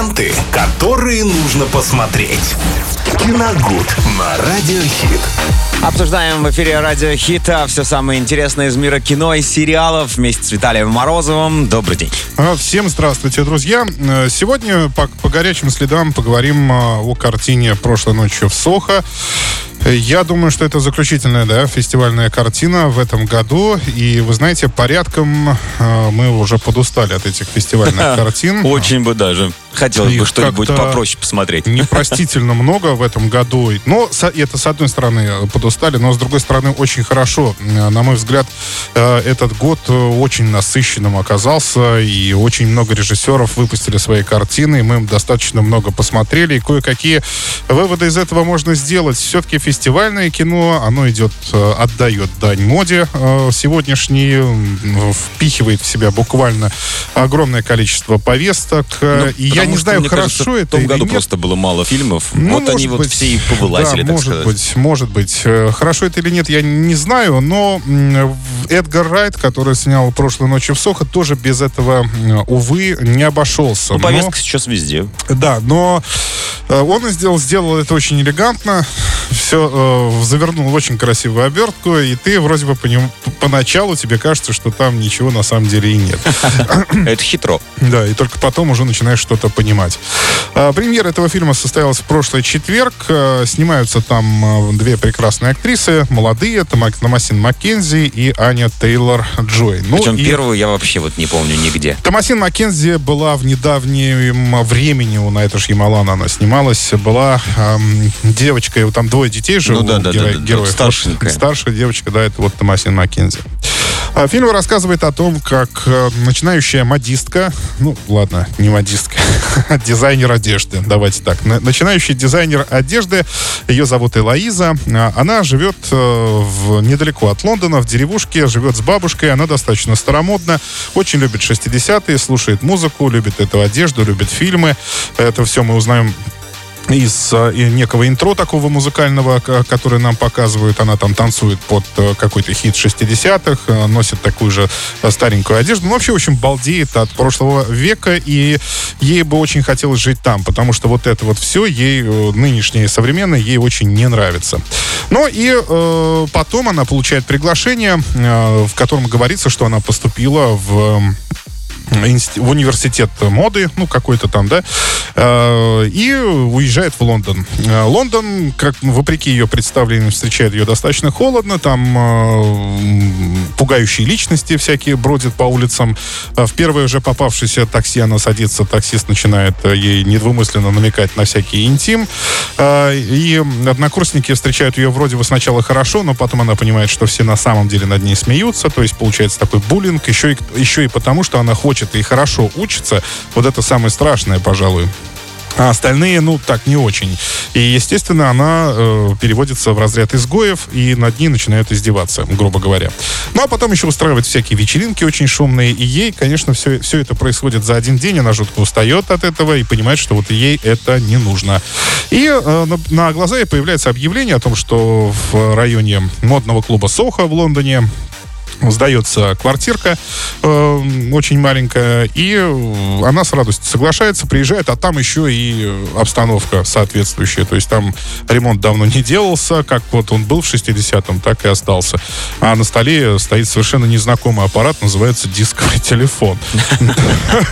ленты, которые нужно посмотреть. Киногуд на Радиохит. Обсуждаем в эфире Радио Хита все самое интересное из мира кино и сериалов вместе с Виталием Морозовым. Добрый день. А, Всем здравствуйте, друзья. Э, Сегодня по, по горячим следам поговорим а, о картине «Прошлой ночью в Сохо». Э, Я думаю, что это заключительная да, фестивальная картина в этом году. И, вы знаете, порядком э, мы уже подустали от этих фестивальных картин. Очень бы даже. Хотелось бы что-нибудь попроще посмотреть. Непростительно много в этом году. Но это, с одной стороны, подустали, но с другой стороны, очень хорошо. Э, На мой взгляд, э, этот год очень насыщенным оказался, и очень много режиссеров выпустили свои картины, и мы достаточно много посмотрели, и кое-какие выводы из этого можно сделать. Все-таки фестивальное кино, оно идет, э, отдает дань моде э, сегодняшней, впихивает в себя буквально огромное количество повесток. э, и я Ну, не что, знаю, хорошо кажется, это В том году нет. просто было мало фильмов. Ну, вот они может вот быть, все и повылазили, да, так может сказать. быть, может быть. Хорошо это или нет, я не знаю, но Эдгар Райт, который снял «Прошлой ночью в Сохо», тоже без этого, увы, не обошелся. Ну, Но- повестка сейчас везде. да, но он сделал, сделал это очень элегантно, все завернул в очень красивую обертку, и ты вроде бы по нему, поначалу тебе кажется, что там ничего на самом деле и нет. Это хитро. Да, и только потом уже начинаешь что-то понимать. А, Премьера этого фильма состоялась в прошлый четверг. А, Снимаются там а, две прекрасные актрисы, молодые, Тома- Томасин Маккензи и Аня Тейлор-Джой. Ну, Причем и первую я вообще вот не помню нигде. Томасин Маккензи была в недавнем времени, у Найта Шьямалана она снималась, была эм, девочкой, вот там двое детей же Ну у да, да, геро- да, да, да, героев. старшенькая. Вот старшая девочка, да, это вот Томасин Маккензи. А Фильм рассказывает о том, как э, начинающая модистка, ну, ладно, не модистка, а дизайнер одежды, давайте так, на- начинающий дизайнер одежды, ее зовут Элоиза, а, она живет э, в, недалеко от Лондона, в деревушке, живет с бабушкой, она достаточно старомодна, очень любит 60-е, слушает музыку, любит эту одежду, любит фильмы, это все мы узнаем из э, некого интро такого музыкального, который нам показывают. Она там танцует под э, какой-то хит 60-х, э, носит такую же старенькую одежду. Ну, вообще, очень балдеет от прошлого века, и ей бы очень хотелось жить там, потому что вот это вот все ей, нынешнее современное, ей очень не нравится. Ну, и э, потом она получает приглашение, э, в котором говорится, что она поступила в... в университет моды, ну, какой-то там, да, э, и уезжает в Лондон. Э, Лондон, как вопреки ее представлению, встречает ее достаточно холодно, там э, пугающие личности всякие бродят по улицам. В первое же попавшееся такси она садится, таксист начинает ей недвумысленно намекать на всякий интим. И однокурсники встречают ее вроде бы сначала хорошо, но потом она понимает, что все на самом деле над ней смеются, то есть получается такой буллинг, еще и, еще и потому, что она хочет и хорошо учится. Вот это самое страшное, пожалуй. А остальные, ну, так не очень. И, естественно, она э, переводится в разряд изгоев, и над ней начинают издеваться, грубо говоря. Ну, а потом еще устраивают всякие вечеринки очень шумные, и ей, конечно, все, все это происходит за один день, она жутко устает от этого и понимает, что вот ей это не нужно. И э, на, на глаза ей появляется объявление о том, что в районе модного клуба Соха в Лондоне сдается квартирка э, очень маленькая, и она с радостью соглашается, приезжает, а там еще и обстановка соответствующая. То есть там ремонт давно не делался, как вот он был в 60-м, так и остался. А на столе стоит совершенно незнакомый аппарат, называется дисковый телефон.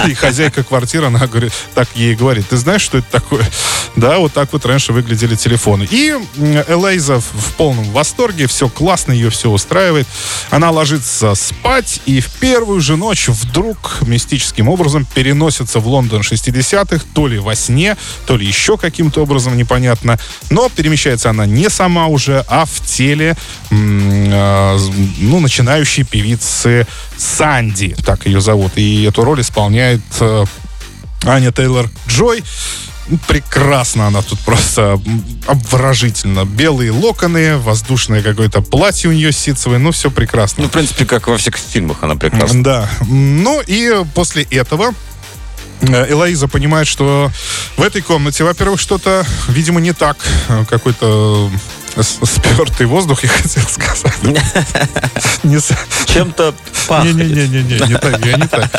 И хозяйка квартиры, она говорит, так ей говорит, ты знаешь, что это такое? Да, вот так вот раньше выглядели телефоны. И Элейза в полном восторге, все классно, ее все устраивает. Она ложится спать, и в первую же ночь вдруг мистическим образом переносится в Лондон 60-х, то ли во сне, то ли еще каким-то образом, непонятно. Но перемещается она не сама уже, а в теле а, ну, начинающей певицы Санди, так ее зовут. И эту роль исполняет э, Аня Тейлор Джой. Прекрасно она тут просто обворожительно. Белые локоны, воздушное какое-то платье у нее ситцевое, ну все прекрасно. Ну, в принципе, как во всех фильмах она прекрасна. Да. Ну и после этого э, Элоиза понимает, что в этой комнате, во-первых, что-то, видимо, не так. Э, Какой-то спертый воздух, я хотел сказать. Чем-то пахнет. Не-не-не, не так, я не так.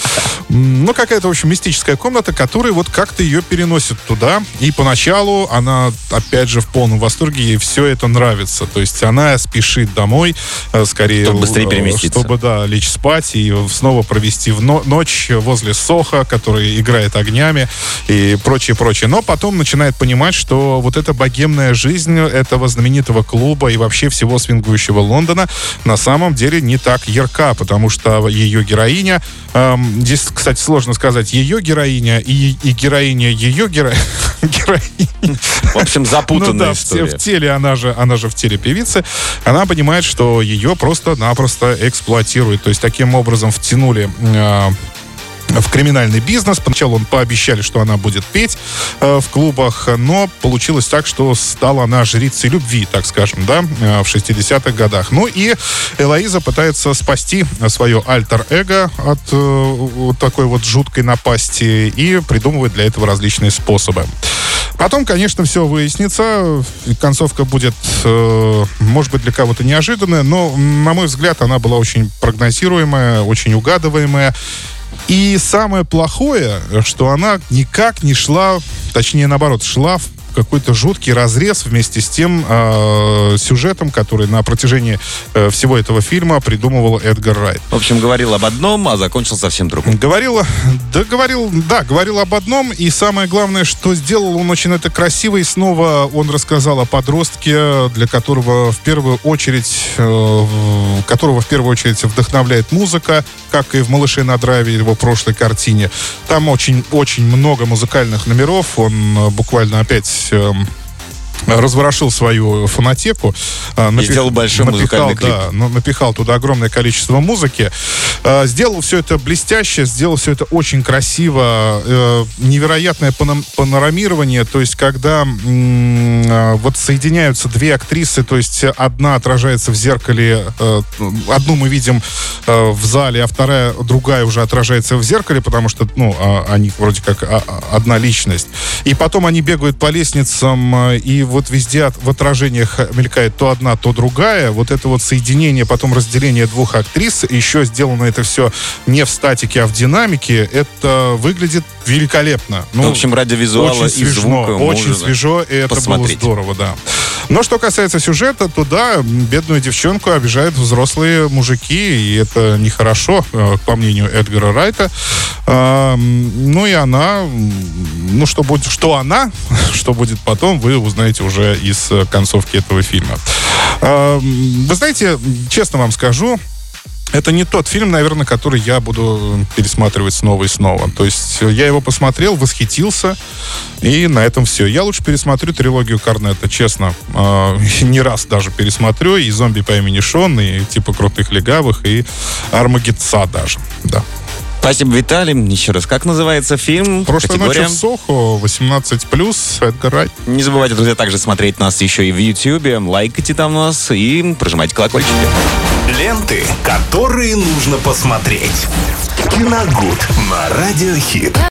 Ну, какая-то, в общем, мистическая комната, которая вот как-то ее переносит туда. И поначалу она, опять же, в полном восторге, ей все это нравится. То есть она спешит домой, э, скорее... Чтобы быстрее переместиться. Чтобы, да, лечь спать и снова провести в ночь возле Соха, который играет огнями и прочее, прочее. Но потом начинает понимать, что вот эта богемная жизнь этого знаменитого клуба и вообще всего свингующего Лондона на самом деле не так ярка, потому что ее героиня, эм, здесь, кстати, сложно сказать, ее героиня и, и героиня ее геро... героиня. В общем, запутанная ну, да, история. В, в теле, она же, она же в теле певицы, она понимает, что ее просто-напросто эксплуатируют. То есть таким образом втянули э, в криминальный бизнес. Поначалу он пообещали, что она будет петь э, в клубах, но получилось так, что стала она жрицей любви, так скажем, да, э, в 60-х годах. Ну и Элоиза пытается спасти свое альтер-эго от э, вот такой вот жуткой напасти и придумывает для этого различные способы. Потом, конечно, все выяснится. Концовка будет, э, может быть, для кого-то неожиданная, но, на мой взгляд, она была очень прогнозируемая, очень угадываемая. И самое плохое, что она никак не шла, точнее, наоборот, шла в какой-то жуткий разрез вместе с тем э, сюжетом, который на протяжении э, всего этого фильма придумывал Эдгар Райт. В общем, говорил об одном, а закончил совсем другом. Говорил, да, говорил, да, говорил об одном, и самое главное, что сделал он очень это красиво, и снова он рассказал о подростке, для которого в первую очередь, э, которого в первую очередь вдохновляет музыка, как и в «Малыше на драйве» его прошлой картине. Там очень-очень много музыкальных номеров, он э, буквально опять Эм, разворошил свою фонотеку. Э, напих... И сделал большой напихал, музыкальный клип. Да, напихал туда огромное количество музыки. Э, сделал все это блестяще, сделал все это очень красиво. Э, невероятное панорамирование, то есть когда вот соединяются две актрисы, то есть одна отражается в зеркале, одну мы видим в зале, а вторая, другая уже отражается в зеркале, потому что, ну, а, они вроде как а, а, одна личность. И потом они бегают по лестницам, и вот везде в отражениях мелькает то одна, то другая. Вот это вот соединение, потом разделение двух актрис, еще сделано это все не в статике, а в динамике, это выглядит великолепно. Ну, в общем, ради визуала очень и свежо, звука Очень свежо, и это было здорово, да. Но что касается сюжета, то да, бедную девчонку обижают взрослые мужики, и это нехорошо, э, по мнению Эдгара Райта. Ну и она, ну что будет, что она, что будет потом, вы узнаете уже из концовки этого фильма. Вы знаете, честно вам скажу, это не тот фильм, наверное, который я буду пересматривать снова и снова. То есть я его посмотрел, восхитился, и на этом все. Я лучше пересмотрю трилогию Корнета, честно. Э, не раз даже пересмотрю. И «Зомби по имени Шон», и «Типа крутых легавых», и «Армагедца» даже, да. Спасибо, Виталий. Еще раз, как называется фильм? Прошлой Категория? ночью в Сохо, 18+, Эдгар Райт. Не забывайте, друзья, также смотреть нас еще и в Ютьюбе. Лайкайте там нас и прожимайте колокольчики. Ленты, которые нужно посмотреть. Киногуд на Радиохит.